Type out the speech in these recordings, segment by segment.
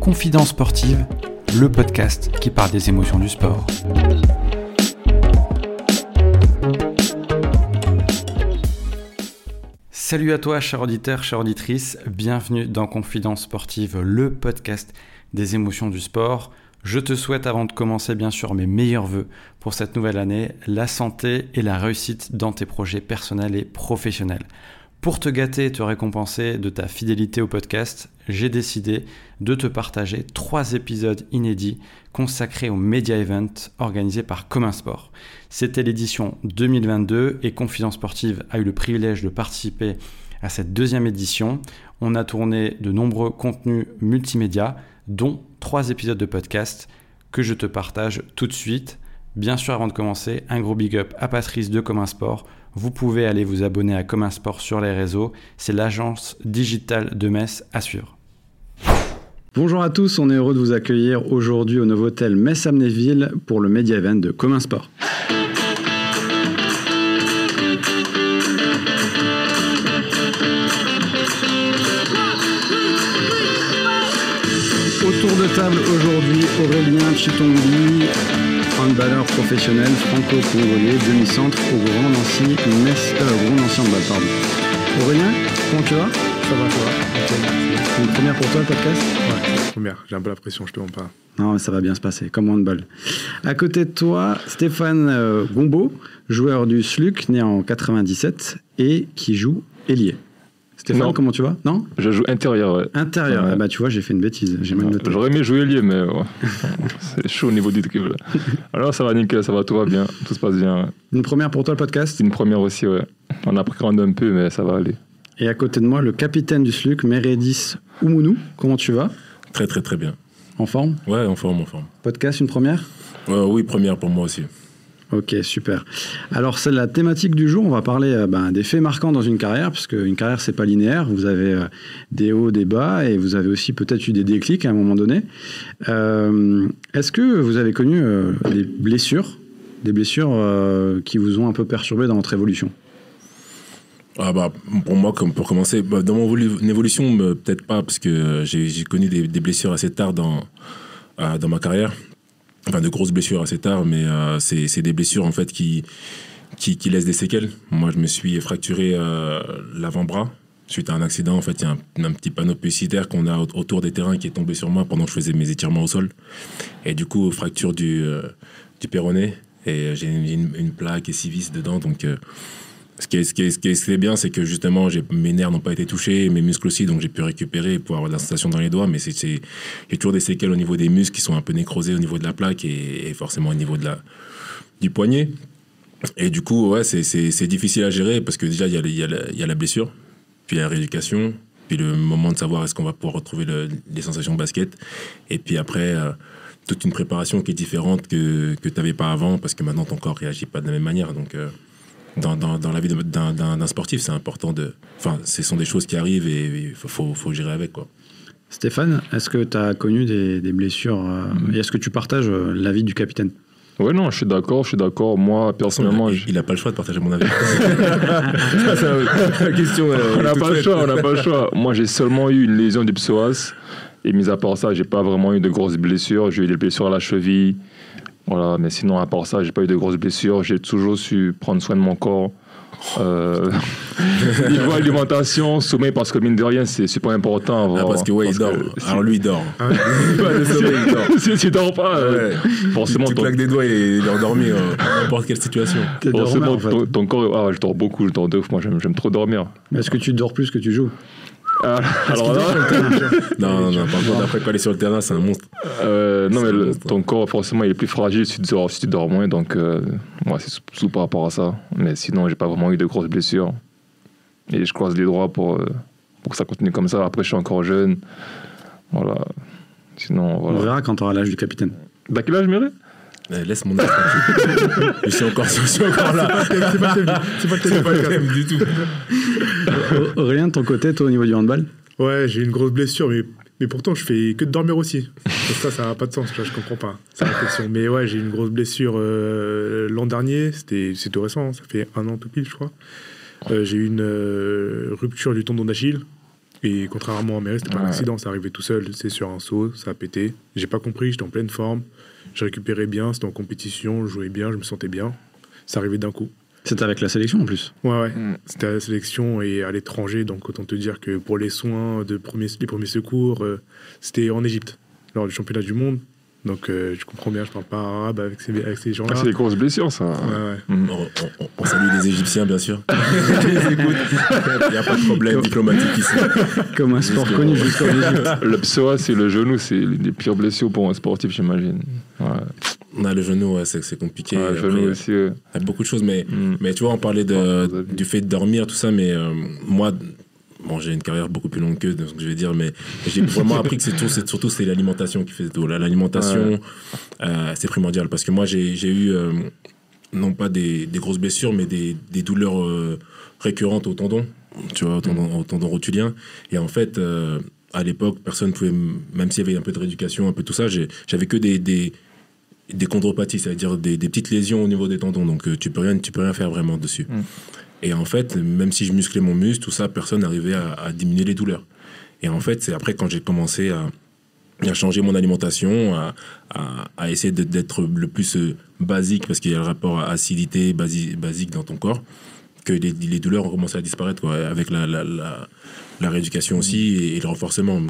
Confidence sportive, le podcast qui parle des émotions du sport. Salut à toi, cher auditeur, chère auditrice, bienvenue dans Confidence sportive, le podcast des émotions du sport. Je te souhaite avant de commencer bien sûr mes meilleurs voeux pour cette nouvelle année, la santé et la réussite dans tes projets personnels et professionnels. Pour te gâter et te récompenser de ta fidélité au podcast, j'ai décidé de te partager trois épisodes inédits consacrés au Media Event organisé par Commun Sport. C'était l'édition 2022 et Confidence Sportive a eu le privilège de participer à cette deuxième édition. On a tourné de nombreux contenus multimédia, dont trois épisodes de podcast que je te partage tout de suite. Bien sûr, avant de commencer, un gros big up à Patrice de Commun Sport vous pouvez aller vous abonner à Commun Sport sur les réseaux. C'est l'agence digitale de Metz à suivre. Bonjour à tous, on est heureux de vous accueillir aujourd'hui au nouveau hôtel Metz Amnéville pour le Media Event de Commun Sport. Aurélien Chitombi, handballeur professionnel franco-congolais, demi-centre au Grand Nancy, Metz, euh, Grand Nancy handball, pardon. Aurélien, comment tu vas? Ça va, ça va. Une première pour toi le podcast? Ouais, première. J'ai un peu la pression, je te mens pas. Non, mais ça va bien se passer, comme handball. À côté de toi, Stéphane euh, Gombeau, joueur du SLUC, né en 97 et qui joue ailier. Stéphane, Non. comment tu vas? Non? Je joue intérieur, ouais. Intérieur. Ouais. Ah Bah, tu vois, j'ai fait une bêtise. J'ai mal noté. J'aurais aimé jouer lié, mais ouais. c'est chaud au niveau du là. Alors ça va nickel, ça va, tout va bien, tout se passe bien. ouais. Une première pour toi le podcast? Une première aussi, ouais. On appréhende un peu, mais ça va aller. Et à côté de moi, le capitaine du SLUC, Meredis Oumounou. Comment tu vas? Très très très bien. En forme? Ouais, en forme, en forme. Podcast, une première? Euh, oui, première pour moi aussi. Ok, super. Alors, c'est la thématique du jour. On va parler euh, ben, des faits marquants dans une carrière, parce qu'une carrière, c'est pas linéaire. Vous avez euh, des hauts, des bas, et vous avez aussi peut-être eu des déclics à un moment donné. Euh, Est-ce que vous avez connu des blessures, des blessures qui vous ont un peu perturbé dans votre évolution? Ah bah, pour moi, pour commencer, bah, dans mon volu- évolution, euh, peut-être pas, parce que j'ai connu des, des blessures assez tard dans, dans ma carrière. Enfin, de grosses blessures assez tard, mais euh, c'est des blessures en fait qui, qui, qui laissent des séquelles. Moi, je me suis fracturé euh, l'avant-bras suite à un accident. En fait, il y a un, un petit panneau publicitaire qu'on a au- autour des terrains qui est tombé sur moi pendant que je faisais mes étirements au sol. Et du coup, fracture du, euh, du péroné. Et j'ai une plaque et six vis dedans. Donc, euh, ce qui est, bien, c'est que justement, mes nerfs n'ont pas été touchés, mes muscles aussi, donc j'ai pu récupérer pour avoir de la sensation dans les doigts. Mais c'est, j'ai toujours des séquelles au niveau des muscles qui sont un peu nécrosés au niveau de la plaque et, forcément au niveau du poignet. Et du coup, c'est, difficile à gérer parce que déjà, il y, a, la- blessure, puis la rééducation, puis le moment de savoir est-ce qu'on va pouvoir retrouver le- les sensations de basket. Et puis après, euh, toute une préparation qui est différente que, tu n'avais pas avant parce que maintenant ton corps réagit pas de la même manière. Euh, dans, dans, dans la vie d'un, sportif, c'est important de. Enfin, ce sont des choses qui arrivent et il faut, faut, faut gérer avec, quoi. Stéphane, est-ce que tu as connu des, des blessures euh, et est-ce que tu partages euh, l'avis du capitaine? Ouais, non, je suis d'accord, je suis d'accord. Moi, personnellement, il, je- il a pas le choix de partager mon avis. la question. on n'a pas le choix, on n'a pas le choix. Moi, j'ai seulement eu une lésion du psoas. Et mis à part ça, j'ai pas vraiment eu de grosses blessures. J'ai eu des blessures à la cheville. Voilà, mais sinon, à part ça, j'ai pas eu de grosses blessures. J'ai toujours su prendre soin de mon corps. Euh, niveau alimentation, sommeil, parce que mine de rien, c'est super important. Ah, parce que, ouais, il dort. que Alors lui, il dort. Ah ouais. Pas de sommeil, il dort. si tu dors pas, euh, Ouais. forcément, tu ton, claques des doigts et il est endormi euh, dans n'importe quelle situation. Forcément, dormeur, en fait. ton, ton corps. Ah, je dors beaucoup, je dors de ouf. Moi, j'aime j'aime trop dormir. Mais Est-ce que tu dors plus que tu joues? Ah, alors là, Non, non, non. Par contre, après, quand il est sur le terrain, c'est un monstre. euh, non, mais le- ton corps, forcément, il est plus fragile si tu dors, si tu dors moins. Donc, euh, ouais, c'est surtout par rapport à ça. Mais sinon, j'ai pas vraiment eu de grosses blessures. Et je croise les droits pour, euh, pour que ça continue comme ça. Après, je suis encore jeune. Voilà. Sinon, On voilà. verra quand tu auras l'âge du capitaine. D'à quel âge, Mireille? Eh, Laisse mon âge tranquille. je suis encore, je suis encore là. C'est pas le thème, c'est pas le thème du tout. Aurélien, de ton côté, toi, au niveau du handball? Ouais, j'ai eu une grosse blessure, mais, mais pourtant, je fais que de dormir aussi. Ça, ça n'a pas de sens, tu vois, je comprends pas. C'est réflexion. Mais ouais, j'ai eu une grosse blessure euh, l'an dernier, c'était c'est tout récent, ça fait un an tout pile, je crois. Euh, j'ai eu une euh, rupture du tendon d'Achille. Et contrairement à Méré, c'était pas un accident, ça arrivait tout seul, c'est sur un saut, ça a pété. J'ai pas compris, j'étais en pleine forme, je récupérais bien, c'était en compétition, je jouais bien, je me sentais bien. Ça arrivait d'un coup. C'était avec la sélection en plus. Ouais, ouais. Mm. C'était à la sélection et à l'étranger, donc autant te dire que pour les soins, de premiers, les premiers secours, euh, c'était en Égypte, lors du championnat du monde. Donc euh, je comprends bien, je parle pas arabe avec ces, avec ces gens-là. Ah, c'est des grosses blessures, ça. Ouais, ouais. Mm. On, on- on salue les Égyptiens, bien sûr. Il n'y a pas de problème diplomatique ici. Comme un sport connu jusqu'en Égypte. Le psoas, c'est le genou, c'est l'une des pires blessures pour un sportif, j'imagine. Ouais, On a le genou, ouais, c'est c'est compliqué. Ouais, le Après, genou aussi. ouais. Il y a beaucoup de choses, mais, Mm. mais tu vois, on parlait de, du fait de dormir, tout ça, mais euh, moi, bon, j'ai une carrière beaucoup plus longue que que je vais dire, mais j'ai vraiment appris que c'est tout, c'est surtout c'est l'alimentation qui fait tout. L'alimentation, euh, c'est primordial parce que moi, j'ai j'ai eu euh, non pas des, des grosses blessures, mais des, des douleurs euh, récurrentes au tendon, tu vois, au tendon, au tendon rotulien. Et en fait, à l'époque, personne pouvait, même s'il y avait un peu de rééducation, un peu tout ça, j'ai- j'avais que des, des, des chondropathies, c'est-à-dire des, des petites lésions au niveau des tendons. Donc, euh, tu peux rien, tu peux rien faire vraiment dessus. Mm. Et en fait, même si je musclais mon muscle, tout ça, personne n'arrivait à, à diminuer les douleurs. Et en fait, c'est après quand j'ai commencé à, à changer mon alimentation, à, essayer d'être le plus euh, basique, parce qu'il y a le rapport à acidité basi- basique dans ton corps, que les, les douleurs ont commencé à disparaître, quoi, avec la, la, la, la rééducation aussi et, et le renforcement.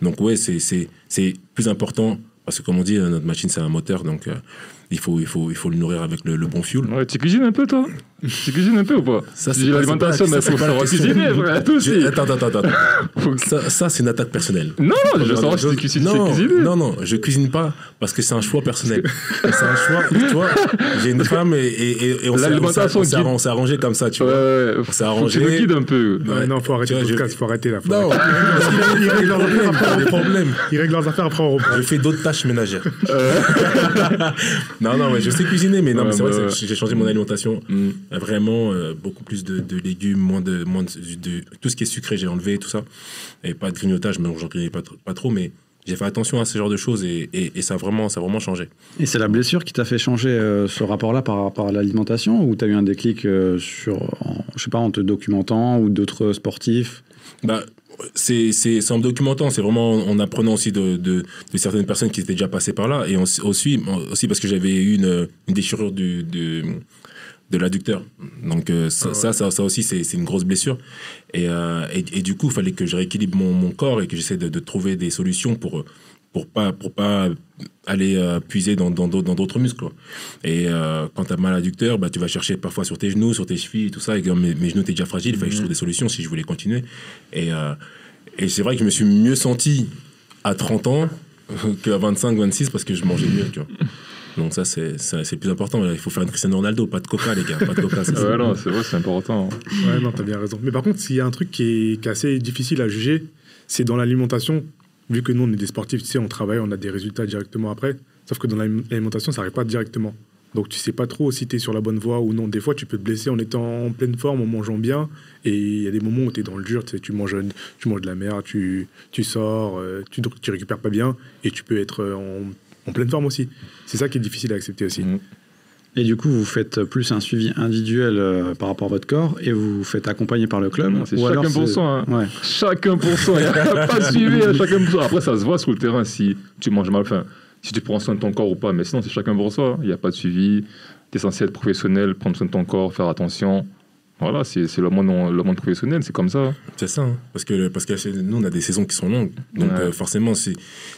Donc, ouais, c'est plus important, parce que comme on dit, euh, notre machine, c'est un moteur, donc euh, il, faut, il, faut, il faut le nourrir avec le, le bon fuel. Ouais, tu cuisines un peu, toi? Tu cuisines un peu ou pas? Ça, Tu c'est l'alimentation, mais ça, faut savoir cuisiner, aussi. Attends, attends, attends. Ça, ça c'est une attaque personnelle. Non, non, je savoir si tu cuisines, non, cuisiner. non, non, je cuisine pas parce que c'est un choix personnel. c'est un choix. Tu vois, j'ai une femme et, et, et- et on s'est- on s'est L'alimentation on s'est- guide. on s'est arrangé comme ça, tu Ouais, vois. ouais, On s'est faut que tu me arrangé. guides un peu. Non, faut arrêter le podcast, faut arrêter là. Non. Ils règlent leurs affaires, après, on reprend. Ils règlent leurs affaires, après on reprend. Je fais d'autres tâches ménagères. Non, non, mais je sais cuisiner, mais non, Ouais, mais c'est vrai, bah, que j'ai changé mon alimentation. Mm. Vraiment, euh, beaucoup plus de, de légumes, moins de, moins de, de- Tout ce qui est sucré, j'ai enlevé, tout ça. Et pas de grignotage, mais j'en grignotais pas, pas trop, mais j'ai fait attention à ce genre de choses et, et, et ça, a vraiment, ça a vraiment changé. Et c'est la blessure qui t'a fait changer euh, ce rapport-là par rapport à l'alimentation ou t'as eu un déclic euh, sur, en, je sais pas, en te documentant ou d'autres sportifs? Bah, c'est c'est c'est en me documentant, c'est vraiment en apprenant aussi de, de, de certaines personnes qui étaient déjà passées par là et on- aussi, aussi parce que j'avais eu une, une déchirure du, du- de l'adducteur. Donc euh, ça, Ah ouais. ça, ça, ça aussi, c'est c'est une grosse blessure. Et, euh, et, et du coup, il fallait que je rééquilibre mon, mon corps et que j'essaie de, de trouver des solutions pour pour pas pour pas aller euh, puiser dans dans d'autres dans d'autres muscles. quoi. Et euh, quand tu as mal à l'adducteur, bah, tu vas chercher parfois sur tes genoux, sur tes chevilles, tout ça. Et comme mes, mes genoux étaient déjà fragiles, il fallait que je trouve des solutions si je voulais continuer. Et, euh, et c'est vrai que je me suis mieux senti à 30 ans qu'à 25, 26 parce que je mangeais mieux, tu vois. Donc ça, c'est ça, c'est le plus important. Il faut faire une Cristiano Ronaldo, pas de coca, les gars, pas de coca. c'est ça. Ouais, non, c'est vrai, c'est important. Ouais, non, t'as bien raison. Mais par contre, s'il y a un truc qui est, qui est assez difficile à juger, c'est dans l'alimentation. Vu que nous, on est des sportifs, tu sais, on travaille, on a des résultats directement après. Sauf que dans l'alim- l'alimentation, ça n'arrive pas directement. Donc, tu sais pas trop si tu es sur la bonne voie ou non. Des fois, tu peux te blesser en étant en pleine forme, en mangeant bien. Et il y a des moments où tu es dans le dur, tu, manges, tu de la merde, tu, tu sors, euh, tu, tu récupères pas bien. Et tu peux être euh, en, pleine forme aussi. C'est ça qui est difficile à accepter aussi. Mhm. Et du coup, vous faites plus un suivi individuel euh, par rapport à votre corps et vous vous faites accompagner par le club c'est ou chacun pour soi, hein. Ouais. Chacun pour soi, il n'y a pas de suivi, hein, chacun pour soi. Après, ça se voit sur le terrain si tu manges mal, enfin, si tu prends soin de ton corps ou pas, mais sinon, c'est chacun pour soi. Il n'y a pas de suivi. Tu es censé être professionnel, prendre soin de ton corps, faire attention. Voilà, c'est c'est le monde, le monde professionnel, c'est comme ça. C'est ça, hein. parce que, parce que nous, on a des saisons qui sont longues. Donc, Ouais. euh, forcément, si,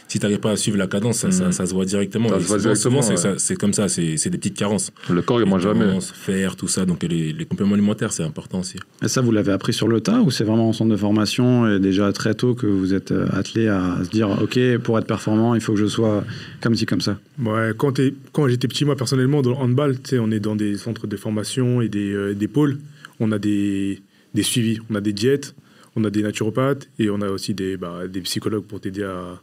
si tu n'arrives pas à suivre la cadence, ça, ça, ça se voit directement. Ça se voit souvent, c'est ouais. comme ça, c'est c'est des petites carences. Le corps, il mange jamais. Fer, tout ça. Donc, les, les compléments alimentaires, c'est important aussi. Et ça, vous l'avez appris sur le tas ou c'est vraiment en centre de formation et déjà très tôt que vous êtes euh, attelé à se dire ok pour être performant il faut que je sois comme ci comme ça. Ouais, quand, t'es- quand j'étais petit, moi personnellement, dans le handball, tu sais, on est dans des centres de formation et des, euh, des pôles. On a des, suivis, on a des diètes, on a des naturopathes et on a aussi des, bah, psychologues pour t'aider à,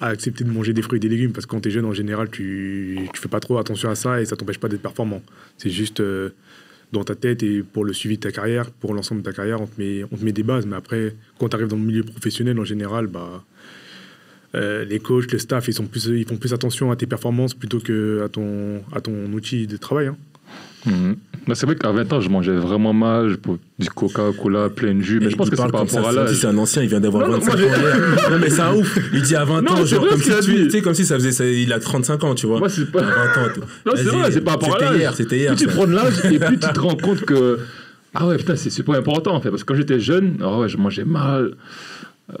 accepter de manger des fruits et des légumes. Parce que quand tu es jeune, en général, tu ne fais pas trop attention à ça et ça t'empêche pas d'être performant. C'est juste euh, dans ta tête et pour le suivi de ta carrière, pour l'ensemble de ta carrière, on te, met, des bases. Mais après, quand tu arrives dans le milieu professionnel, en général, bah, euh, les coachs, le staff, ils, font plus attention à tes performances plutôt que à ton outil de travail. hein. Mais c'est vrai qu'à 20 ans, je mangeais vraiment mal, je du Coca-Cola, plein de jus, mais je pense que c'est par rapport à l'âge. C'est un ancien, il vient d'avoir Non, non, 25 ans. Non, mais c'est un ouf. Il dit à 20 Non, ans, genre, comme si tu, tu sais, comme si ça faisait, ça- il a 35 ans, tu vois. Moi, c'est À pas. 20 ans. Non, c'est vrai, c'est par rapport à C'était l'âge. hier, c'était hier. Plus tu prends de l'âge et plus tu te rends compte que. Ah ouais, putain, c'est super important en fait. Parce que quand j'étais jeune, ah ouais, je mangeais mal.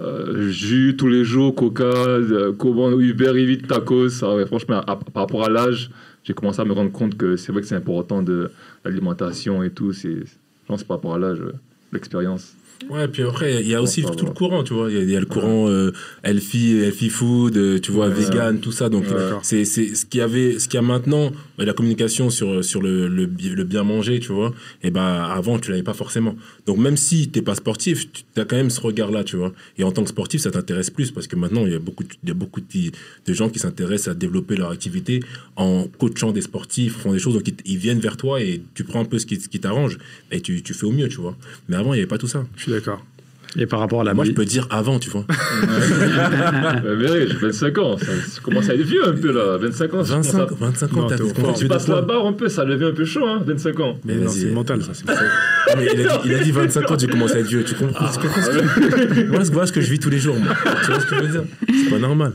Euh, jus tous les jours, Coca, euh, comment Uber, Eats, tacos. Ah ouais, franchement, à- par rapport à l'âge, j'ai commencé à me rendre compte que c'est vrai que c'est important de l'alimentation et tout. C'est, je pense, par rapport à l'âge, euh, l'expérience. Ouais, puis après, il y a aussi tout le courant, tu vois. Il y a- il y, a le courant euh, healthy, healthy food, euh, tu vois, Ouais. vegan, tout ça. Donc, Ouais. C'est c'est ce qu'il y avait, ce qu'il y a maintenant, la communication sur, sur le, le, bi- le bien manger, tu vois. Et ben avant, tu l'avais pas forcément. Donc, même si t'es pas sportif, tu as quand même ce regard-là, tu vois. Et en tant que sportif, ça t'intéresse plus parce que maintenant, il y a beaucoup, y a beaucoup de, gens qui s'intéressent à développer leur activité en coachant des sportifs, font des choses, donc ils, viennent vers toi et tu prends un peu ce qui, qui t'arrange et tu, tu fais au mieux, tu vois. Mais avant, il n'y avait pas tout ça. Je suis d'accord. Et par rapport à la Moi, je peux dire avant, tu vois. mais j'ai 25 ans, ça, ça commence à être vieux un peu là. 25 ans, ça commence 25, à- 25 Non, ans, t'as- fort. tu passes la barre un peu, ça devient un peu chaud, hein, 25 ans. Mais Non, c'est mental, ça. c'est- Ah, mais il, a dit, il a dit 25 ans, tu commences à être vieux. Tu comprends ce que, ce que- voilà, ce- voilà ce que je vis tous les jours, moi. Tu vois ce que je veux dire? C'est pas normal.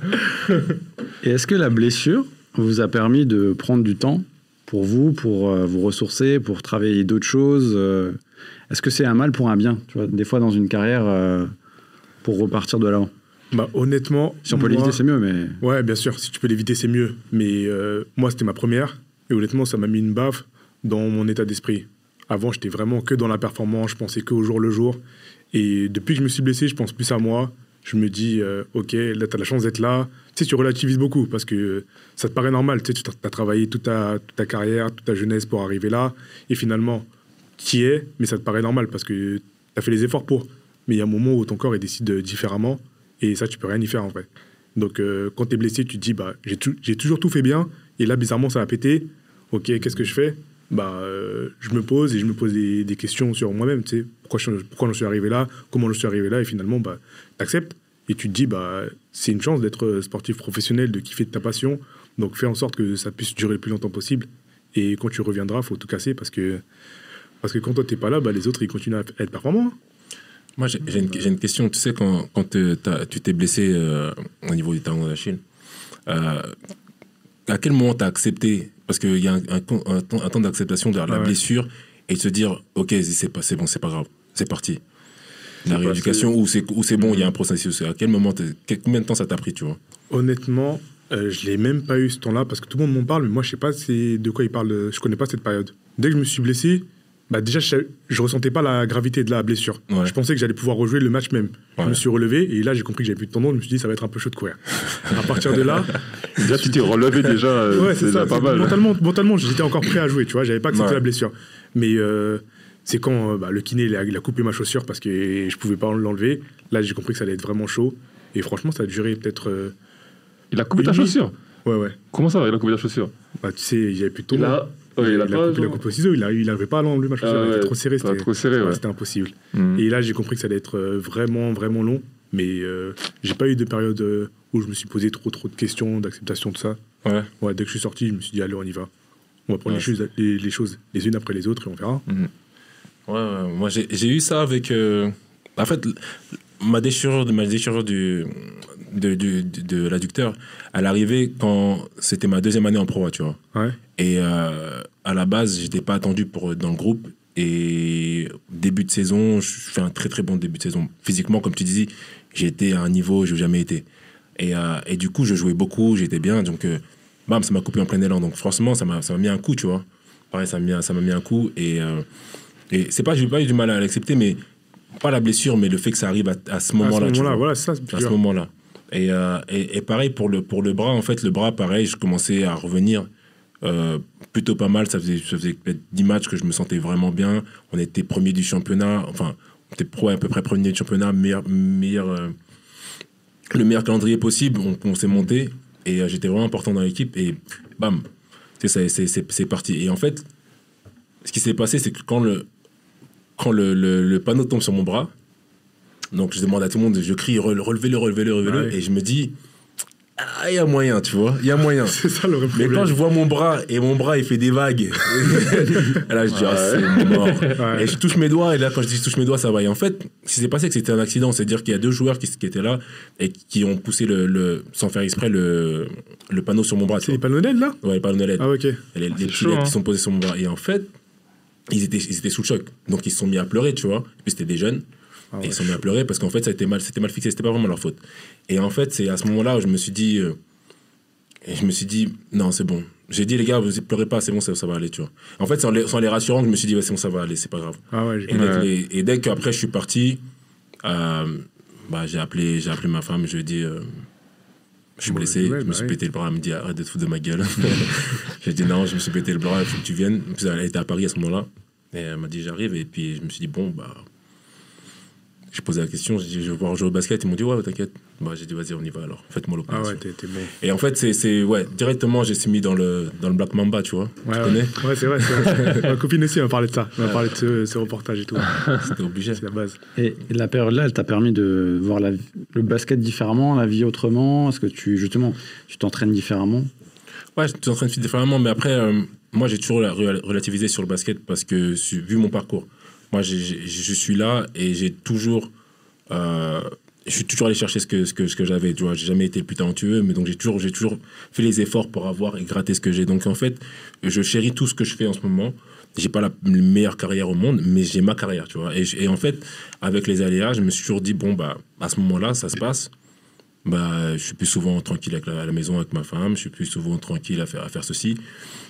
Et est-ce que la blessure vous a permis de prendre du temps pour vous, pour euh, vous ressourcer, pour travailler d'autres choses euh, Est-ce que c'est un mal pour un bien Tu vois, des fois dans une carrière, euh, pour repartir de l'avant? Bah, honnêtement. Si on peut l'éviter, c'est mieux, mais Ouais, bien sûr, si tu peux l'éviter, c'est mieux. Mais euh, moi, c'était ma première. Et honnêtement, ça m'a mis une baffe dans mon état d'esprit. Avant, j'étais vraiment que dans la performance, je pensais que au jour le jour. Et depuis que je me suis blessé, je pense plus à moi. Je me dis, euh, ok, là, tu as la chance d'être là. Tu sais, tu relativises beaucoup parce que ça te paraît normal. Tu sais, tu as travaillé toute ta, toute ta carrière, toute ta jeunesse pour arriver là. Et finalement, tu y es, mais ça te paraît normal parce que tu as fait les efforts pour. Mais il y a un moment où ton corps il décide différemment. Et ça, tu peux rien y faire en fait. Donc, euh, quand tu es blessé, tu te dis, bah, j'ai tou- j'ai toujours tout fait bien. Et là, bizarrement, ça a pété. Ok, qu'est-ce que je fais? Bah, euh, Je me pose et je me pose des, questions sur moi-même. Pourquoi, je, j'en suis arrivé là? Comment je suis arrivé là? Et finalement, bah, tu acceptes. Et tu te dis, bah, c'est une chance d'être sportif professionnel, de kiffer de ta passion. Donc, fais en sorte que ça puisse durer le plus longtemps possible. Et quand tu reviendras, faut tout casser parce que, parce que quand toi, t'es pas là, bah, les autres, ils continuent à être performants. Moi, j'ai une, question. Tu sais, quand, quand t'as- tu t'es blessé euh, au niveau du talon d'Achille, euh, à quel moment tu as accepté? Parce qu'il y a un, un con- un temps, un temps d'acceptation de la Ouais. blessure et de se dire, ok, c'est bon, c'est pas grave, c'est parti. La rééducation, ou c'est bon, il y a un processus. À quel moment, combien de temps ça t'a pris, tu vois? Honnêtement, euh, je l'ai même pas eu ce temps-là parce que tout le monde m'en parle, mais moi je sais pas de quoi il parle. Je connais pas cette période. Dès que je me suis blessé, bah déjà je, je ressentais pas la gravité de la blessure. Ouais. Je pensais que j'allais pouvoir rejouer le match même. Je me suis relevé et là j'ai compris que j'avais plus de tendon. Je me suis dit ça va être un peu chaud de courir. à partir de là, Déjà, tu t'es relevé déjà, euh, ouais c'est ça. pas mal. Mentalement, mentalement j'étais encore prêt à jouer. Tu vois, j'avais pas accepté Ouais. la blessure. Mais euh, c'est quand euh, bah, le kiné il a, il a coupé ma chaussure parce que je pouvais pas l'enlever. Là j'ai compris que ça allait être vraiment chaud. Et franchement ça a duré peut-être. Il a coupé ta chaussure? ouais ouais. Comment ça, il a coupé ta chaussure? Bah tu sais avait plus de tendon. Ouais, il a il, pas. coupé, au ciseau, il n'arrivait pas à l'enlever ma chaussure, Ah elle était ouais, trop c'était serré, ouais. c'était impossible. Hmm. Et là, j'ai compris que ça allait être euh, vraiment, vraiment long, mais euh, j'ai pas eu de période euh, où je me suis posé trop, trop de questions, d'acceptation de ça. Ouais. Ouais, dès que je suis sorti, je me suis dit, allez, on y va. On va prendre les, choses, les, les choses les unes après les autres et on verra. Ouais, moi j'ai eu ça avec. euh, en fait, ma déchirure, ma déchirure du, de, du- de, de l'adducteur, elle arrivait quand c'était ma deuxième année en pro, tu vois. Ouais. Et euh, à la base, j'étais pas attendu pour être dans le groupe. Et début de saison, je fais un très très bon début de saison. Physiquement, comme tu disais, j'étais à un niveau où je n'ai jamais été. Et, euh, et du coup, je jouais beaucoup, j'étais bien. Donc, euh, bam, ça m'a coupé en plein élan. Donc, franchement, ça m'a mis un coup, tu vois. Pareil, ça m'a mis, mis un coup. Et, euh, et c'est pas, j'ai pas eu du mal à l'accepter, mais pas la blessure, mais le fait que ça arrive à, à ce À moment-là. ce tu moment-là, voilà, c'est ça. à ce moment-là. Et, euh, et, et pareil pour le, pour le bras, en fait, le bras, pareil, je commençais à revenir euh, plutôt pas mal. Ça faisait, ça faisait peut-être 10 matchs que je me sentais vraiment bien. On était premier du championnat, enfin, on était pro, à peu près premier du championnat, meilleur, meilleur, euh, le meilleur calendrier possible. On, s'est monté et j'étais vraiment important dans l'équipe. Et bam, c'est- parti. Et en fait, ce qui s'est passé, c'est que quand le, quand le, le panneau tombe sur mon bras, donc je demande à tout le monde, je crie, Rele- relevez-le, relevez-le, relevez-le. Ah ouais. Et je me dis, ah, il y a moyen, tu vois, il y a moyen. C'est ça le vrai Mais problème. quand je vois mon bras et mon bras il fait des vagues, là je dis ah, c'est mort. Ouais. Et je touche mes doigts et là quand je dis je touche mes doigts ça va. Et en fait, ce qui s'est passé que c'était un accident, c'est-à-dire qu'il y a deux joueurs qui, qui étaient là et qui ont poussé le, le- sans faire exprès le, le panneau sur mon bras. tu C'est les panneaux LED là. Ouais, le panneau de LED. Ah, ok. Et les, les C'est petits chaud, LED hein. qui sont posés sur mon bras. Et en fait, ils étaient, ils étaient sous le choc. Donc ils se sont mis à pleurer, tu vois. Et puis c'était des jeunes. Ah et ouais. ils se sont mis à pleurer parce qu'en fait, ça a été mal, c'était mal fixé. C'était pas vraiment leur faute. Et en fait, c'est à ce moment-là où je me suis dit. euh, et je me suis dit, non, c'est bon. J'ai dit, les gars, vous pleurez pas, c'est bon, ça, ça va aller, tu vois. En fait, c'est en les, en les rassurant que je me suis dit, ouais, c'est bon, ça va aller, c'est pas grave. Ah ouais, Et dès, les- et dès qu'après je suis parti, euh, bah, j'ai appelé, j'ai appelé ma femme, je lui ai dit, euh, je suis blessé, ouais, je me bah suis oui. pété le bras, elle me dit, arrête de te foutre de ma gueule. j'ai dit, non, je me suis pété le bras, il faut que tu viennes. Puis elle était à Paris à ce moment-là, et elle m'a dit, j'arrive, et puis je me suis dit, bon, bah. J'ai posé la question, j'ai dit, je vais voir jouer au basket, ils m'ont dit, ouais, t'inquiète. Bah, j'ai dit, vas-y, on y va alors, faites-moi Ah l'opération. ouais, t'es t'es bon. Et en fait, c'est, c'est, ouais, directement, j'ai suis mis dans le, dans le Black Mamba, tu vois. Ouais, tu ouais. connais Ouais, c'est vrai. c'est vrai. Ma copine aussi m'a parlé de ça. Elle m'a parlé de ce, ce reportage et tout. C'était obligé. C'est la base. Et la période-là, elle t'a permis de voir la- le basket différemment, la vie autrement? Est-ce que tu, justement, tu t'entraînes différemment? Ouais, je faire différemment, mais après, euh, moi, j'ai toujours la- rela- relativisé sur le basket parce que, vu mon parcours, moi, j'ai- je suis là et j'ai toujours. euh, je suis toujours allé chercher ce que, ce que, que j'avais, tu vois. J'ai jamais été le plus talentueux, mais donc j'ai toujours, j'ai toujours fait les efforts pour avoir et gratter ce que j'ai. Donc, en fait, je chéris tout ce que je fais en ce moment. J'ai pas la meilleure carrière au monde, mais j'ai ma carrière, tu vois. Et, et en fait, avec les aléas, je me suis toujours dit, bon, bah, à ce moment-là, ça se passe bah, je suis plus souvent tranquille à la maison avec ma femme, je suis plus souvent tranquille à faire, à faire ceci.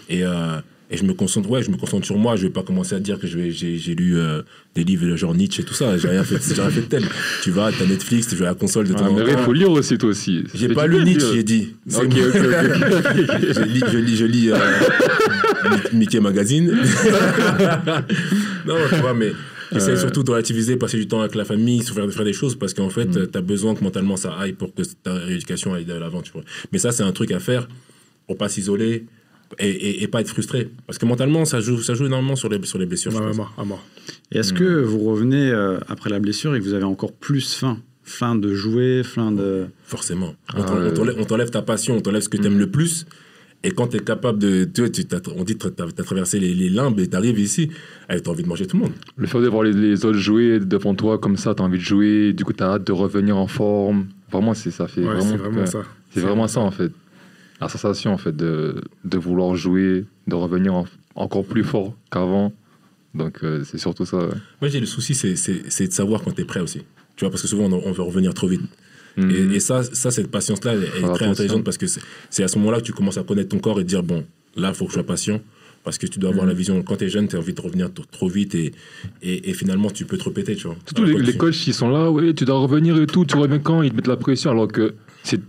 Et, euh, et je me concentre, ouais, je me concentre sur moi. Je vais pas commencer à dire que j'ai lu euh, des livres de genre Nietzsche et tout ça. J'ai rien fait, j'ai rien fait de tel. Tu vas, t'as Netflix, tu joues à la console de temps Ah, mais il faut lire aussi, toi aussi. J'ai pas lu Nietzsche, j'ai dit. Ok, ok, je lis, je lis, je lis euh, Mickey Magazine. non, tu vois, mais j'essaie surtout de relativiser, passer du temps avec la famille, faire, faire des choses parce qu'en fait, tu as besoin que mentalement ça aille pour que ta rééducation aille de l'avant, tu vois. Mais ça, c'est un truc à faire pour pas s'isoler et, et, et pas être frustré. Parce que mentalement, ça joue, ça joue énormément sur les, sur les blessures. Ouais, à mort. Et est-ce que vous revenez euh, après la blessure et que vous avez encore plus faim? Faim de jouer, faim de... Forcément. On Ah, on t'enlève on t'enlève ta passion, on t'enlève ce que tu aimes le plus. Et quand tu es capable de. Tu vois, tu on dit que tu as, traversé les, les limbes et tu arrives ici, tu as envie de manger tout le monde. Le fait de voir les, les autres jouer devant toi comme ça, t'as envie de jouer, du coup t'as hâte de revenir en forme. Vraiment, c'est ça fait Ouais, vraiment, c'est vraiment ça. C'est vraiment ça en fait. La sensation en fait de, de vouloir jouer, de revenir en- encore plus fort qu'avant. Donc euh, c'est surtout ça. ouais. Moi, j'ai le souci, c'est- c'est c'est de savoir quand tu es prêt aussi. Tu vois, parce que souvent, on, on veut revenir trop vite. Mhm. Et, et ça, ça, cette patience-là, elle, elle est très intelligente parce que c'est c'est à ce moment-là que tu commences à connaître ton corps et te dire, bon, là, il faut que je sois patient. Parce que tu dois avoir Mhm. la vision. Quand tu es jeune, tu as envie de revenir t- trop vite et, et, et finalement, tu peux te répéter, tu vois. Surtout les, les coachs, ils sont là, ouais, tu dois revenir et tout, tu reviens quand? Ils te mettent la pression alors que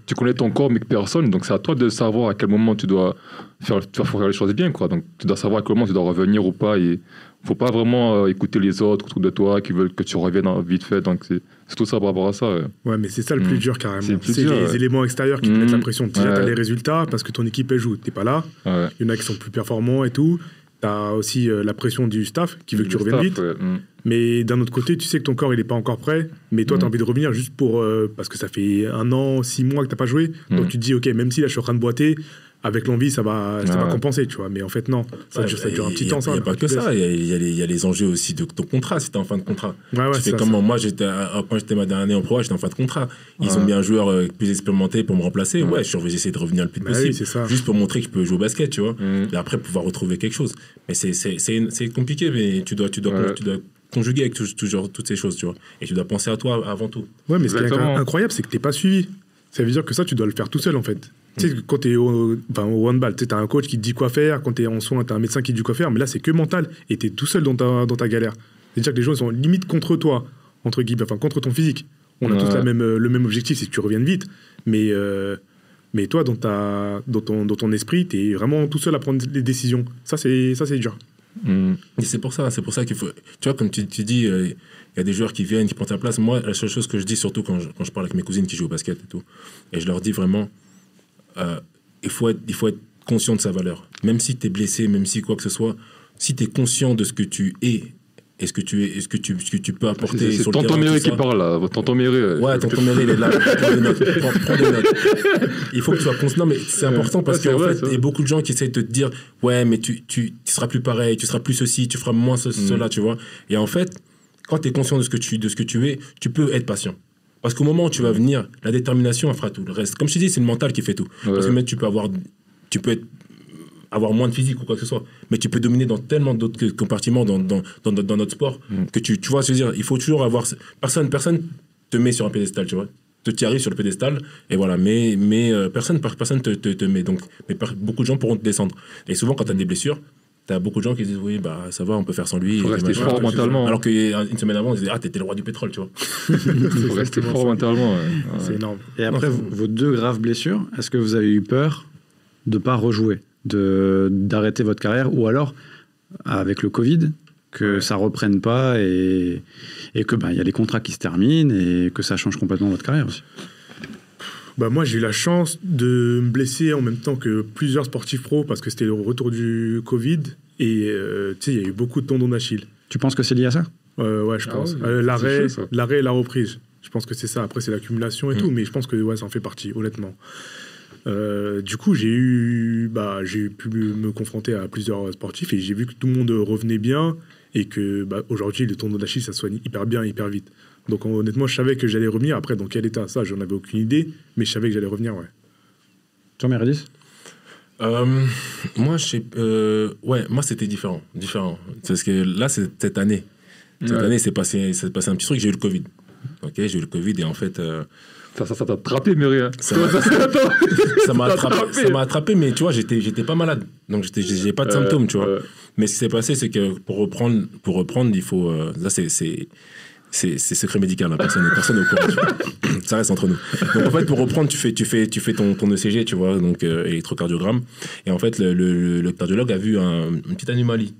tu connais ton corps mais que personne. Donc c'est à toi de savoir à quel moment tu dois faire, tu dois faire les choses bien. Quoi. Donc tu dois savoir à quel moment tu dois revenir ou pas. Et faut pas vraiment euh, écouter les autres autour de toi qui veulent que tu reviennes en- vite fait. Donc c'est tout ça par rapport à ça. ouais. Ouais, mais c'est ça le plus Mm. dur carrément. C'est les ouais. éléments extérieurs qui te Mm. mettent la pression. Déjà, Ouais. t'as les résultats parce que ton équipe elle joue, t'es pas là. Il y en a qui sont plus performants et tout. T'as aussi euh, la pression du staff qui veut que tu reviennes staff, vite. ouais. Mais d'un autre côté, tu sais que ton corps il est pas encore prêt. Mais toi, tu as envie de revenir juste pour euh, parce que ça fait un an, six mois que t'as pas joué. Donc Mm. tu te dis ok, même si là je suis en train de boiter, avec l'envie ça va, ça va compenser, tu vois. Mais en fait non, ça, Ouais, dure, ça dure un et petit temps. Il n'y a pas que tu ça, il y a, il y a les- il y a les enjeux aussi de ton contrat si tu es en fin de contrat. Ouais, ouais, tu ça, comment ça. Moi, à- quand j'étais ma dernière année en pro, j'étais en fin de contrat. Ils ont mis un joueur plus expérimenté pour me remplacer. Ouais. Ouais, je suis j'ai essayé de revenir le plus Bah possible. oui, c'est ça. juste pour montrer que je peux jouer au basket, tu vois. Mm. Et après, pouvoir retrouver quelque chose. Mais c'est- c'est c'est- c'est compliqué, mais tu dois, tu dois, Ouais. tu dois conjuguer avec tout- toujours toutes ces choses, tu vois. Et tu dois penser à toi avant tout. Ouais, mais ce qui est Exactement. incroyable, c'est que t'es pas suivi. Ça veut dire que ça, tu dois le faire tout seul, en fait. Tu sais, quand t'es au, enfin, au handball, tu sais, t'as un coach qui te dit quoi faire. Quand t'es en soins, t'as un médecin qui te dit quoi faire. Mais là, c'est que mental. Et t'es tout seul dans ta, dans ta galère. C'est-à-dire que les gens, ils sont limite contre toi, entre guillemets, enfin, contre ton physique. On a Ouais. tous la même, euh, le même objectif, c'est que tu reviennes vite. Mais, euh, mais toi, dans, ta, dans, ton, dans ton esprit, t'es vraiment tout seul à prendre les décisions. Ça, c'est ça, c'est dur. Mm. Et c'est pour ça, c'est pour ça qu'il faut. Tu vois, comme tu, tu dis, euh, il y a des joueurs qui viennent, qui prennent ta place. Moi, la seule chose que je dis, surtout quand je, quand je parle avec mes cousines qui jouent au basket et tout, et je leur dis vraiment, euh, il, faut être, il faut être conscient de sa valeur. Même si tu es blessé, même si quoi que ce soit, si tu es conscient de ce que tu es est-ce que tu es, est-ce que tu, ce que tu peux apporter C'est tonton Méré qui parle là. Tonton Méré. Ouais, tonton Méré, il est là. Prends des notes. Prends, prends des notes. Il faut que tu sois conscient. Non, mais c'est important parce qu'en fait, il y a beaucoup de gens qui essayent de te dire Ouais, mais tu, tu, tu seras plus pareil, tu seras plus ceci, tu feras moins Mm. cela, tu vois. Et en fait, quand tu es conscient de ce, que tu, de ce que tu es, tu peux être patient. Parce qu'au moment où tu vas venir, la détermination, elle fera tout. Le reste, comme je te dis, c'est le mental qui fait tout. Parce que même tu peux avoir, tu peux être, avoir moins de physique ou quoi que ce soit, mais tu peux dominer dans tellement d'autres compartiments dans, dans, dans, notre- dans notre sport Mm. que tu, tu vois, je veux dire, il faut toujours avoir. Personne, personne te met sur un pédestal, tu vois. Tu arrives sur le pédestal et voilà, mais, mais euh, personne, personne te, te, te met. Donc, mais par- beaucoup de gens pourront te descendre. Et souvent, quand tu as des blessures, tu as beaucoup de gens qui disent Oui, bah ça va, on peut faire sans lui. Faut rester fort mentalement. Alors qu'une semaine avant, ils disaient Ah, t'étais le roi du pétrole, tu vois. Faut rester fort ça. mentalement. ouais. C'est énorme. Et après, Non, vos deux graves blessures, est-ce que vous avez eu peur de pas rejouer, d'arrêter votre carrière, ou alors avec le Covid, que ça reprenne pas et, et que ben il y a les contrats qui se terminent et que ça change complètement votre carrière aussi. Bah moi j'ai eu la chance de me blesser en même temps que plusieurs sportifs pros parce que c'était le retour du Covid et euh, tu sais il y a eu beaucoup de tendons d'Achille. Tu penses que c'est lié à ça? Euh, ouais je Ah pense. ouais, Euh, l'arrêt, l'arrêt et la reprise. Je pense que c'est ça. Après c'est l'accumulation et Mm. tout, mais je pense que ouais ça en fait partie honnêtement. Euh, du coup j'ai eu bah j'ai pu me confronter à plusieurs sportifs et j'ai vu que tout le monde revenait bien et que bah, aujourd'hui le tendon d'Achille ça soigne hyper bien hyper vite. Donc honnêtement je savais que j'allais revenir. Après dans quel état? Ça j'en avais aucune idée, mais je savais que j'allais revenir ouais. Jean Meredith? Euh, moi, je sais, euh, ouais, moi c'était différent, différent. Parce que là, c'est cette année. Cette Ouais. année, c'est passé, c'est passé un petit truc. J'ai eu le Covid. Ok, j'ai eu le Covid et en fait, euh, Ça, t'a attrapé, Méré. hein. Ça m'a- attrapé, attrapé. attrapé, mais tu vois, j'étais, j'étais pas malade, donc j'ai pas de symptômes, tu vois. Euh, Mais ce qui s'est passé, c'est que pour reprendre, pour reprendre, il faut, euh, là, c'est, secret médical, hein, personne, personne n'est au courant. Ça reste entre nous. Donc en fait, pour reprendre, tu fais, tu fais, tu fais ton, ton ECG, tu vois, donc euh, électrocardiogramme. Et en fait, le, le- le cardiologue a vu un- une petite anomalie,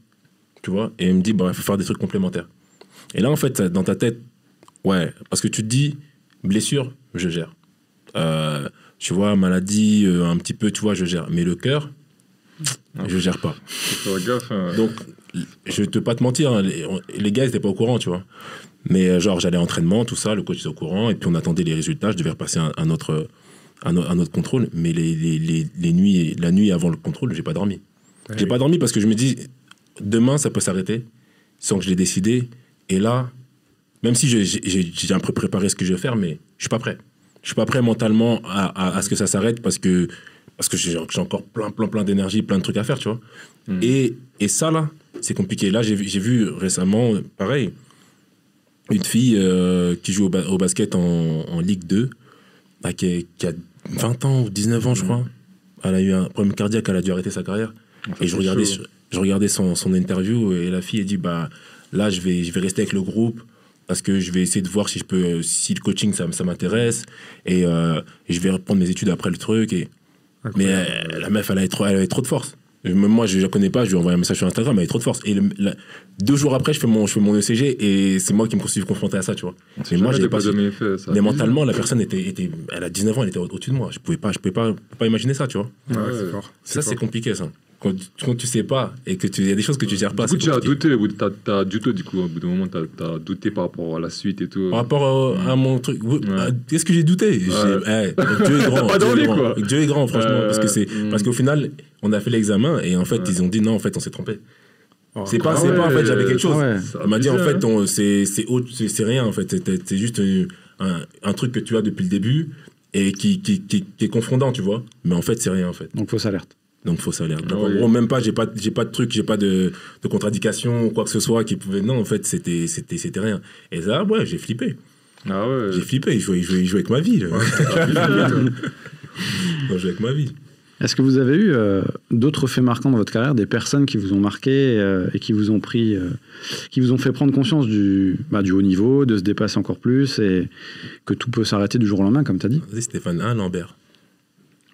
tu vois, et il me dit, bah, il faut faire des trucs complémentaires. Et là, en fait, dans ta tête, ouais, parce que tu te dis, blessure, je gère. Euh, tu vois, maladie, euh, un petit peu, tu vois, je gère. Mais le cœur, je gère pas. gaffe. hein. Donc, je te pas te mentir, hein, les, gars, ils étaient pas au courant, tu vois. Mais euh, genre, j'allais à l'entraînement, tout ça, le coach était au courant, et puis on attendait les résultats, je devais repasser un, un autre, un, o- un autre contrôle. Mais les, les, les, nuits, la nuit avant le contrôle, j'ai pas dormi. J'ai Ouais. pas dormi parce que je me dis, demain, ça peut s'arrêter, sans que je l'ai décidé. Et là, même si j'ai un peu préparé ce que je vais faire, mais je suis pas prêt. Je suis pas prêt mentalement à, à- à ce que ça s'arrête parce que, parce que j'ai encore plein, plein, plein d'énergie, plein de trucs à faire, tu vois. Mm. Et, et ça, là, c'est compliqué. Là, j'ai vu- récemment, pareil, une fille euh, qui joue au, ba- au basket en, en Ligue 2, là, qui, est- qui a 20 ans ou 19 ans, je crois. Elle a eu un problème cardiaque, elle a dû arrêter sa carrière. Ça, Et je regardais, je regardais son, son interview et la fille a dit bah là je vais je vais rester avec le groupe parce que je vais essayer de voir si je peux si le coaching ça, ça m'intéresse et, euh, je vais reprendre mes études après le truc et mais euh, la meuf elle avait trop elle avait trop de force. Même moi je la connais pas, je lui ai envoyé un message sur Instagram, elle avait trop de force et le- la- deux jours après je fais mon je fais mon ECG et c'est moi qui me suis confronté à ça, tu vois. Mais moi j'ai pas jamais fait ça. mais mentalement la personne était, était elle a 19 ans, elle était au- au-dessus de moi. Je pouvais pas je pouvais pas pas imaginer ça, tu vois. Ouais, Ouais. c'est fort. Ça, c'est compliqué, ça. Quand, quand tu sais pas et que tu y a des choses que tu gères pas, Du coup, tu as douté, au bout de- t'as t'as douté, du coup, au bout d'un moment, t'as as douté par rapport à la suite et tout. Par rapport à, à mon truc, Ouais. à- qu'est-ce que j'ai douté? Eh, Dieu est grand. Pas Dieu, est grand. quoi. Dieu est grand, franchement. Euh, parce que c'est mm. parce qu'au final, on a fait l'examen et en fait, Ouais. ils ont dit non, en fait, on s'est trompé. Oh, C'est pas, Ah c'est ouais, pas en fait, j'avais quelque chose. On m'a dit en fait, hein. c'est rien en fait. C'est- juste euh, un, un truc que tu as depuis le début et qui, qui, qui, qui est confondant, tu vois. Mais en fait, c'est rien en fait. Donc fausse alerte. Donc faut salaire. Donc Ah en gros, même pas, j'ai pas, j'ai pas de truc, j'ai pas de, de contradiction ou quoi que ce soit qui pouvait. Non, en fait, c'était, c'était, c'était rien. Et ça, ouais, j'ai flippé. Ah ouais. J'ai flippé. Il jouait, il jouait, il jouait avec ma vie. là. Je jouais avec ma vie. Est-ce que vous avez eu euh, d'autres faits marquants dans votre carrière, des personnes qui vous ont marqué euh, et qui vous ont pris, euh, qui vous ont fait prendre conscience du, bah, du haut niveau, de se dépasser encore plus et que tout peut s'arrêter du jour au lendemain, comme tu as dit? Vas-y, Stéphane, hein, Lambert.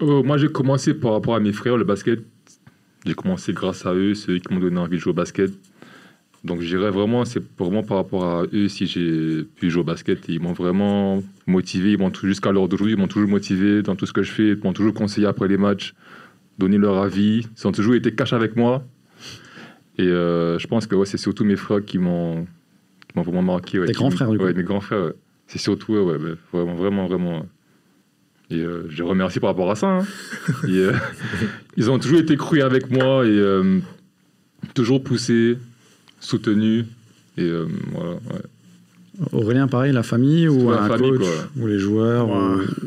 Euh, moi, j'ai commencé par rapport à mes frères, le basket. J'ai commencé grâce à eux, c'est eux qui m'ont donné envie de jouer au basket. Donc, je dirais vraiment, c'est vraiment par rapport à eux si j'ai pu jouer au basket. Ils m'ont vraiment motivé, ils m'ont tout- jusqu'à l'heure d'aujourd'hui, ils m'ont toujours motivé dans tout ce que je fais, ils m'ont toujours conseillé après les matchs, donné leur avis. Ils ont toujours été cash avec moi. Et euh, je pense que ouais, c'est surtout mes frères qui m'ont vraiment marqué. Ouais, Tes grands frères, du coup. Ouais, mes grands frères. C'est surtout, ouais, vraiment, vraiment, vraiment. Et euh, je les remercie par rapport à ça. hein. Et, euh, ils ont toujours été crus avec moi et euh, toujours poussé, soutenu. Et euh, voilà, ouais. Aurélien, pareil, la famille ou la un famille, coach quoi. ou les joueurs Ouais. ou-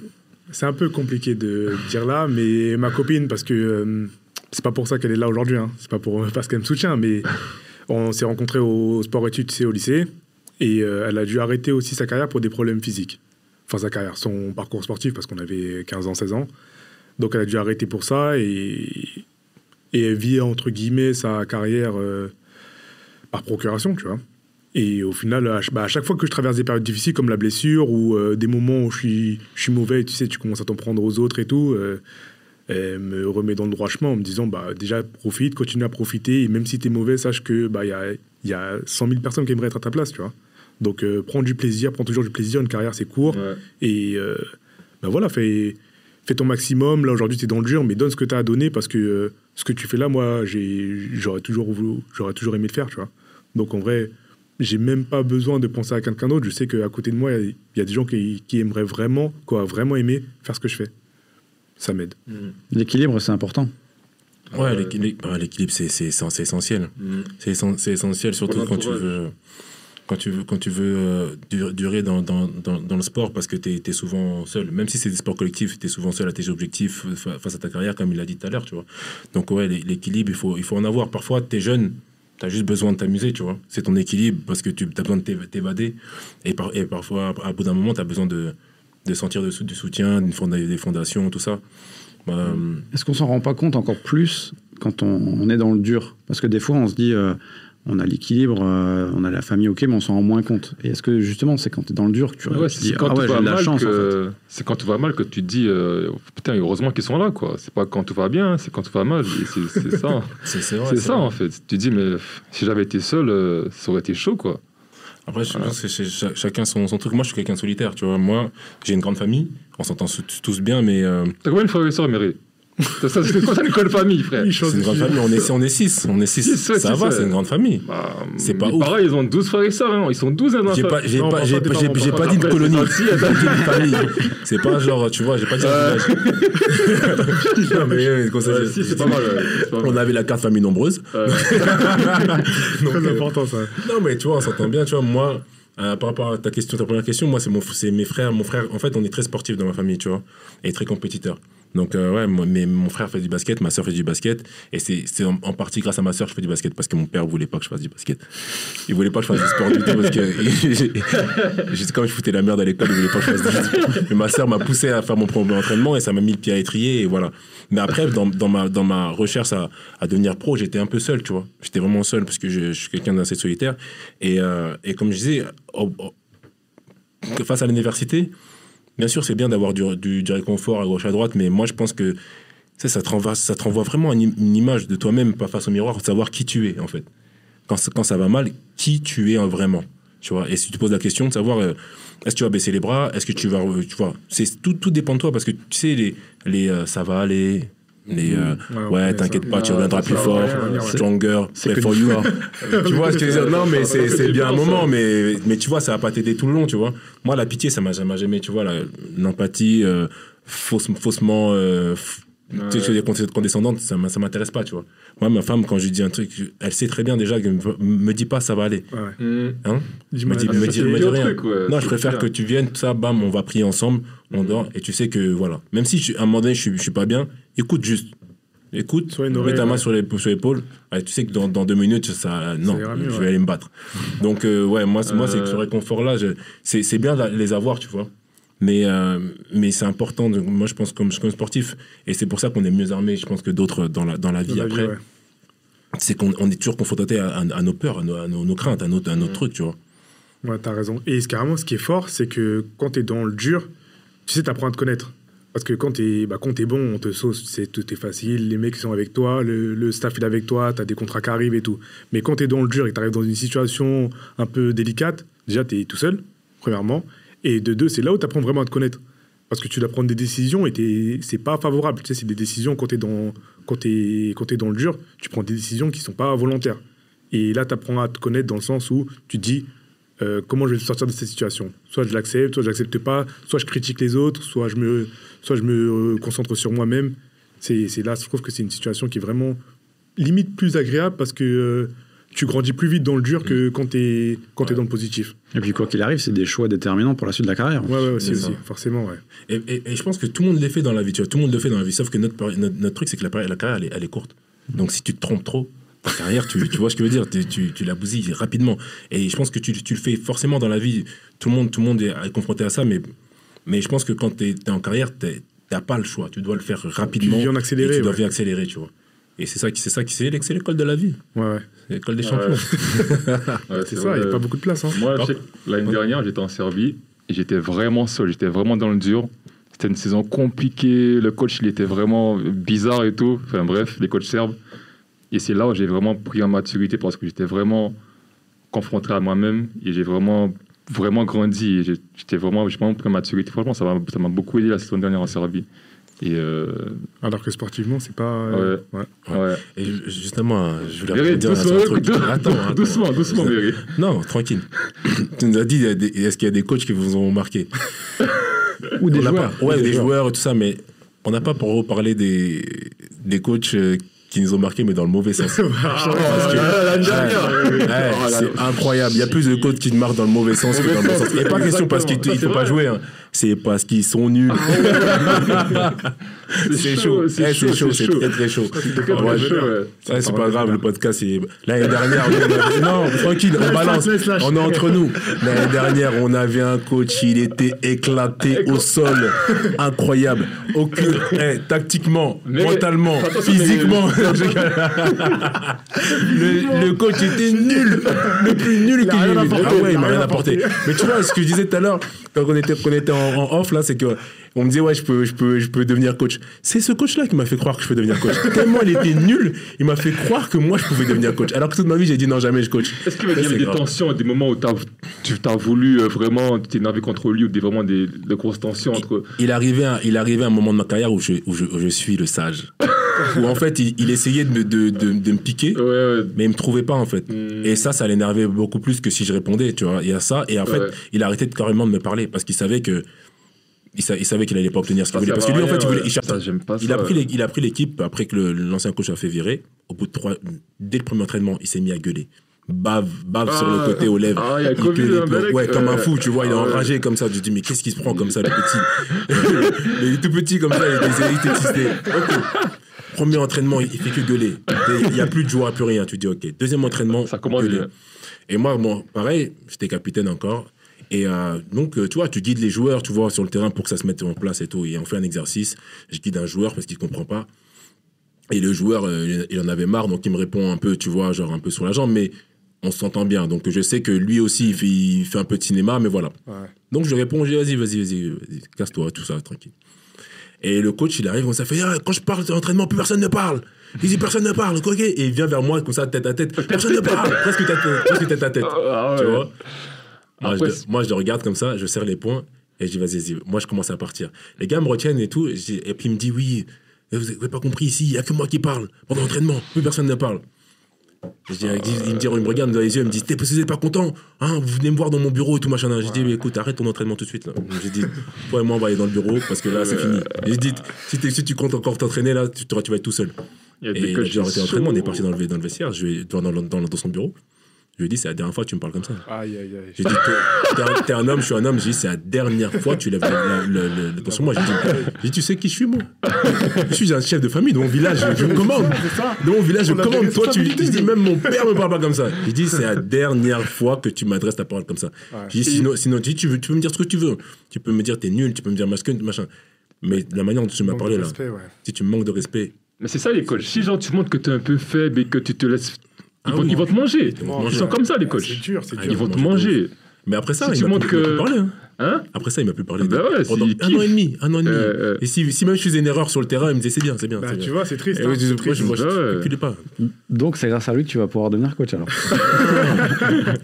C'est un peu compliqué de dire là, mais ma copine, parce que euh, c'est pas pour ça qu'elle est là aujourd'hui, hein. c'est pas pour, parce qu'elle me soutient, mais on s'est rencontrés au sport études, tu sais, au lycée, et euh, elle a dû arrêter aussi sa carrière pour des problèmes physiques. Enfin, sa carrière, son parcours sportif, parce qu'on avait 15 ans, 16 ans. Donc, elle a dû arrêter pour ça, et, elle vit, entre guillemets, sa carrière euh, par procuration, tu vois. Et au final, bah, à chaque fois que je traverse des périodes difficiles comme la blessure ou euh, des moments où je suis, mauvais, tu sais, tu commences à t'en prendre aux autres et tout, euh, elle me remet dans le droit chemin en me disant bah, déjà profite, continue à profiter, et même si tu es mauvais, sache que bah, y, a, y a 100 000 personnes qui aimeraient être à ta place, tu vois. Donc euh, prends du plaisir, prends toujours du plaisir, une carrière c'est court, Ouais. et euh, bah, voilà, fais, fais ton maximum. Là aujourd'hui tu es dans le dur, mais donne ce que tu as à donner parce que euh, ce que tu fais là, moi j'ai- j'aurais toujours, voulu- j'aurais toujours aimé le faire, tu vois. Donc en vrai, j'ai même pas besoin de penser à quelqu'un d'autre. Je sais qu'à côté de moi, il y a- il y, a des gens qui, qui aimeraient vraiment, quoi, vraiment aimer faire ce que je fais. Ça m'aide. L'équilibre, c'est important. Ouais, l'équilibre, ouais, l'équilibre, c'est c'est- c'est- c'est essentiel. Mm. C'est essen- c'est essentiel, surtout quand tu veux, quand tu veux, quand tu veux euh, dur- durer dans, dans, dans, le sport parce que tu es, souvent seul. Même si c'est des sports collectifs, tu es souvent seul à tes objectifs euh, fa- face à ta carrière, comme il l'a dit tout à l'heure. Donc, ouais, l'é- l'équilibre, il faut, il faut en avoir. Parfois, tu es jeune, tu as juste besoin de t'amuser, tu vois. C'est ton équilibre parce que tu as besoin de t'év- t'évader. Et, par, et parfois, à bout d'un moment, tu as besoin de, de sentir de du soutien, fonda- des fondations, tout ça. Bah, Est-ce qu'on s'en rend pas compte encore plus quand on, est dans le dur? Parce que des fois, on se dit, euh, on a l'équilibre, euh, on a la famille, ok, mais on s'en rend moins compte. Et est-ce que justement, c'est quand tu es dans le dur que tu, Ouais, tu c'est dis, quand ah ouais, j'ai de la mal chance en fait. c'est quand tout va mal que tu te dis euh, putain heureusement qu'ils sont là quoi. C'est pas quand tout va bien, c'est quand tout va mal. C'est c'est ça, c'est c'est vrai, c'est ça vrai. en fait. Tu te dis mais si j'avais été seul, euh, ça aurait été chaud quoi. Après, je pense que c'est cha- chacun son, son truc. Moi, je suis quelqu'un solitaire, tu vois. Moi, j'ai une grande famille. On s'entend tous bien, mais euh, T'as combien de frères et sœurs, Mary? Ça, ça, C'est quoi ça l'école famille frère c'est une grande famille. On est, on est six. On est six. Six, ouais, ça six, va, ouais. c'est une grande famille. Bah, C'est pas ouf. parents, ils ont 12 frères et sœurs, hein. ils sont 12 dans la J'ai pas, j'ai Non, pas, j'ai, j'ai- j'ai dit de colonie. c'est gentil, J'ai dit de famille. C'est pas genre, tu vois, j'ai pas dit un village. Non, mais, euh, comme ça, Ouais, j'ai- si, c'est pas mal. ouais, c'est pas mal. On avait la carte famille nombreuse. Très euh, important ça. Non, mais tu vois, on s'entend bien. Tu vois, moi, euh, par rapport à ta question, ta première question, moi, c'est mon, c'est mes frères. Mon frère, en fait, on est très sportifs dans ma famille, tu vois, et très compétiteurs. Donc, euh, ouais, mais mon frère fait du basket, ma soeur fait du basket, et c'est en, en partie grâce à ma soeur que je fais du basket, parce que mon père voulait pas que je fasse du basket. Il voulait pas que je fasse du sport du tout, parce que juste comme je foutais la merde à l'école, il voulait pas que je fasse du sport. Mais ma soeur m'a poussé à faire mon premier entraînement, et ça m'a mis le pied à étrier, et voilà. Mais après, dans, dans, ma, dans ma recherche à, à devenir pro, j'étais un peu seul, tu vois. J'étais vraiment seul, parce que je, suis quelqu'un d'assez solitaire. Et, euh, et comme je disais, face à l'université, bien sûr, c'est bien d'avoir du, du, du réconfort à gauche, à droite, mais moi, je pense que ça, ça, te renvoie, vraiment une, image de toi-même, pas face au miroir, savoir qui tu es, en fait. Quand, quand ça va mal, qui tu es hein, vraiment. Tu vois et si tu te poses la question de savoir euh, est-ce que tu vas baisser les bras, est-ce que tu vas. euh, Tu vois, tout, tout dépend de toi, parce que tu sais, les, les euh, ça va aller. Les, euh, Ouais, ouais, t'inquiète pas, tu reviendras plus fort, ouais. stronger, C'est pray que for du you. sport. tu vois, je te dis, non, mais c'est, c'est bien un moment, hein. mais, mais tu vois, ça va pas t'aider tout le long, tu vois. Moi, la pitié, ça m'a jamais, jamais, tu vois, la- l'empathie, euh, fausse- faussement, euh, f- tu sais, Ouais. les condes- condescendantes, ça m'intéresse pas, tu vois. Moi, ma femme, quand je lui dis un truc, je- elle sait très bien déjà, que me, me dis pas, ça va aller. Ouais. Mmh. Hein? Dis-moi, me dis, ah, me me rien. truc, ouais, non, je préfère clair. que tu viennes, ça, bam, on va prier ensemble, on dort, et tu sais que, voilà. Même si, je- à un moment donné, je suis, je suis pas bien, écoute juste. Écoute, mets oreille, ta main ouais. sur l'épaule, sur tu sais que dans, dans deux minutes, ça, non, mieux, je vais ouais. aller me battre. Donc, euh, ouais, moi, c'est- moi c'est Euh. ce réconfort-là, je- c'est c'est bien de les avoir, tu vois. Mais, euh, mais c'est important, moi, je pense, comme, comme sportif, et c'est pour ça qu'on est mieux armé, je pense, que d'autres dans la, dans la vie Dans la vie, après. ouais. C'est qu'on on est toujours confronté à, à- à nos peurs, à nos, à nos- nos craintes, à nos, à nos trucs, tu vois. Ouais, t'as raison. Et carrément, ce qui est fort, c'est que quand t'es dans le dur, tu sais, t'apprends à te connaître. Parce que quand t'es bah, quand t'es bon, on te sauce, c'est, tout est facile, les mecs sont avec toi, le, le staff est avec toi, t'as des contrats qui arrivent et tout. Mais quand t'es dans le dur et que t'arrives dans une situation un peu délicate, déjà t'es tout seul, premièrement. Et de deux, c'est là où t'apprends vraiment à te connaître. Parce que tu dois prendre des décisions et t'es- c'est pas favorable. Tu sais, c'est des décisions quand t'es dans, quand t'es, quand t'es dans le dur, tu prends des décisions qui sont pas volontaires. Et là, tu apprends à te connaître dans le sens où tu dis euh, comment je vais sortir de cette situation. Soit je l'accepte, soit je l'accepte pas, soit je critique les autres, soit je me, soit je me euh, concentre sur moi-même. C'est là, je trouve que c'est une situation qui est vraiment limite plus agréable parce que euh, tu grandis plus vite dans le dur que quand tu es, quand t'es dans le positif. Et puis quoi qu'il arrive, c'est des choix déterminants pour la suite de la carrière. Ouais, ouais, aussi, aussi, forcément, ouais. Et, et- et je pense que tout le monde le fait dans la vie, tu vois, tout le monde le fait dans la vie, sauf que notre, notre, notre truc, c'est que la, la carrière, elle est, elle est courte. Donc si tu te trompes trop, ta carrière, tu, tu vois ce que je veux dire, tu, tu, tu la bousilles rapidement. Et je pense que tu, tu le fais forcément dans la vie, tout le monde, tout le monde est confronté à ça, mais, mais je pense que quand tu es, en carrière, tu n'as pas le choix, tu dois le faire rapidement. Tu vis en et Tu dois ouais. vivre accéléré, tu vois. Et c'est ça, qui- c'est ça qui c'est l'école de la vie, Ouais, ouais. c'est l'école des champions. Ouais, C'est ça, il n'y a pas beaucoup de place. Hein. Moi, je sais que l'année dernière, j'étais en Serbie et j'étais vraiment seul, j'étais vraiment dans le dur. C'était une saison compliquée, le coach il était vraiment bizarre et tout. Enfin bref, les coachs serbes. Et c'est là où j'ai vraiment pris en maturité parce que j'étais vraiment confronté à moi-même et j'ai vraiment vraiment grandi. J'étais vraiment, j'ai vraiment pris en maturité. Franchement, ça m'a ça m'a beaucoup aidé la saison dernière en Serbie. Et euh, Alors que sportivement, c'est pas. euh, ouais. ouais. Et ju- justement, je voulais sur doucement, un truc. dou- Attends, attends. doucement, doucement. Non, tranquille. tu nous as dit, est-ce qu'il y a des coachs qui vous ont marqué? Ou des On n'a joueurs. pas- Ouais, Ou des joueurs et tout ça, mais on n'a pas pour reparler des, des coachs euh, qui nous ont marqué, mais dans le mauvais sens. Parce que- Ouais, ouais, c'est incroyable. Il y a plus de coachs qui te marquent dans le mauvais sens que dans le bon sens. Et pas question parce qu'ils ne font pas jouer, hein. C'est parce qu'ils sont nuls. c'est chaud, c'est Eh, chaud, c'est très très chaud. Ouais, c'est pas grave, le podcast, c'est. L'année dernière, on avait- non, tranquille, on balance. On est entre nous. L'année dernière, on avait un coach, il était éclaté au sol. Incroyable. Aucune. eh, tactiquement, mentalement, physiquement. le, coach était nul. Le plus nul qu'il ait Ah ouais, il m'a rien apporté. Mais tu vois, ce que je disais tout à l'heure, quand on était, quand on était en, en off, là, c'est que. On me disait, ouais, je peux, je, peux, je peux devenir coach. C'est ce coach-là qui m'a fait croire que je peux devenir coach. Tellement il était nul, il m'a fait croire que moi, je pouvais devenir coach. Alors que toute ma vie, j'ai dit non, jamais je coach. Est-ce qu'il y avait des grave. tensions, des moments où tu as voulu euh, vraiment t'énerver contre lui ou des, vraiment des, de grosses tensions entre. Il arrivait, un, il arrivait un moment de ma carrière où je, où je, où je suis le sage. où en fait, il, il essayait de, me- de, de, de me piquer, Ouais, ouais. mais il me trouvait pas en fait. Mm. Et ça, ça l'énervait beaucoup plus que si je répondais, tu vois. Il y a ça, et en fait, Ouais. il a arrêté de, carrément de me parler parce qu'il savait que. Il, sa- il savait qu'il allait pas obtenir ce qu'il voulait. Parce que lui, en fait, il, voulait, ouais. il cherchait- Ça, j'aime pas il ça, a pris ouais. les- il a pris l'équipe après que le- l'ancien coach a fait virer. Au bout de trois, dès le premier entraînement, il s'est mis à gueuler. Bave, bave sur le Ah. côté aux lèvres. Ah, il y a Il Covid, ouais, comme un Euh, fou, tu vois, il est ah enragé comme ça. Je dis, mais qu'est-ce qui se prend comme ça, le petit? Il est tout petit comme ça, il était, il était tisté. Ok. Premier entraînement, il fait que gueuler. Il n'y a plus de joie, plus rien. Tu dis, ok. Deuxième entraînement, Ça commence gueuler. bien. Et moi, bon, pareil, j'étais capitaine encore. Et euh, donc, euh, tu vois, tu guides les joueurs, tu vois, sur le terrain pour que ça se mette en place et tout. Et on fait un exercice. Je guide un joueur parce qu'il ne comprend pas. Et le joueur, euh, il en avait marre, donc il me répond un peu, tu vois, genre un peu sur la jambe, mais on s'entend bien. Donc je sais que lui aussi, il fait, il fait un peu de cinéma, mais voilà. Ouais. Donc je réponds, je dis, vas-y, vas-y, vas-y, casse-toi, tout ça, tranquille. Et le coach, il arrive, on s'est fait, Ah, quand je parle d'entraînement, plus personne ne parle. Il dit, personne ne parle, ok Et il vient vers moi, comme ça, tête à tête, personne ne parle, presque tête, presque tête à tête. Ah, Tu vois? Moi Après, je, moi, je le regarde comme ça, je serre les poings et je dis, vas-y, vas-y. Moi, je commence à partir. Les gars me retiennent et tout. Et puis, il me dit, oui, vous n'avez pas compris ici, il n'y a que moi qui parle. Pendant l'entraînement, plus personne ne parle. Je dis, il, dit- il me dit, il me regarde dans les yeux, il me dit, T'es- vous n'êtes pas content hein, Vous venez me voir dans mon bureau et tout machin. Je dis, mais écoute, arrête ton entraînement tout de suite. là. J'ai dit, toi et moi, on va aller dans le bureau parce que là, c'est fini. Je dis, si, si tu comptes encore t'entraîner, là, tu, tu vas être tout seul. Et déjà arrêté l'entraînement, on est parti dans le, dans le vestiaire, je vais, dans, dans, dans, dans son bureau. Je lui ai dit, c'est la dernière fois que tu me parles comme ça. Aïe, aïe, aïe. J'ai dit, t'es un, t'es un homme, je suis un homme. J'ai dit, c'est la dernière fois que tu lèves le, le, le- le- ton sur moi. J'ai dit, j'ai dit, tu sais qui je suis, moi? Je suis un chef de famille de mon village, je, je commande. De mon village, je On commande. Toi, tu. nous. même mon père me parle pas comme ça. J'ai dit, c'est la dernière fois que tu m'adresses ta parole comme ça. J'ai dit, sinon, sinon j'ai dit, tu, veux, tu peux me dire ce que tu veux. Tu peux me dire, t'es nul, tu peux me dire machin, machin. Mais la manière dont tu m'as parlé là, ouais. si tu me manques de respect, Mais c'est ça les coachs. Si genre tu montres que tu es un peu faible et que tu te laisses. Ils, Ah vont, ils vont te manger. Ils sont comme ça les C'est coachs. dur, c'est Ah, dur. Ils vont te manger. Mais après ça, Si il m'a plus, que- plus parlé. hein. Hein Après ça, il m'a plus parlé. Bah ouais, Pendant un an et demi, un an et demi. Euh, euh. Et si, si même je faisais une erreur sur le terrain, il me disait c'est bien, c'est bien. Bah, c'est tu bien. vois, c'est triste. Et hein, je- c'est moi, triste. je moi, je Ouais. pas. Donc c'est grâce à lui que tu vas pouvoir devenir coach alors.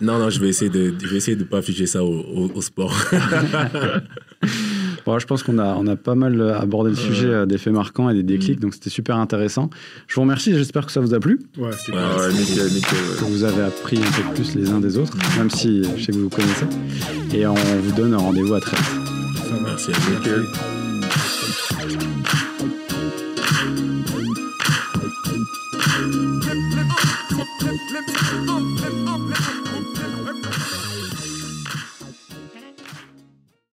Non, non, je vais essayer de, je vais essayer de pas afficher ça au, au- au sport. Bon, je pense qu'on a, on a pas mal abordé le sujet euh, des faits marquants et des déclics, donc c'était super intéressant. Je vous remercie, j'espère que ça vous a plu. Ouais, c'était Ouais, ouais, nickel, nickel. ouais. que vous avez appris un peu plus les uns des autres, même si je sais que vous vous connaissez. Et on vous donne rendez-vous à très vite. Ça marche. Merci à vous.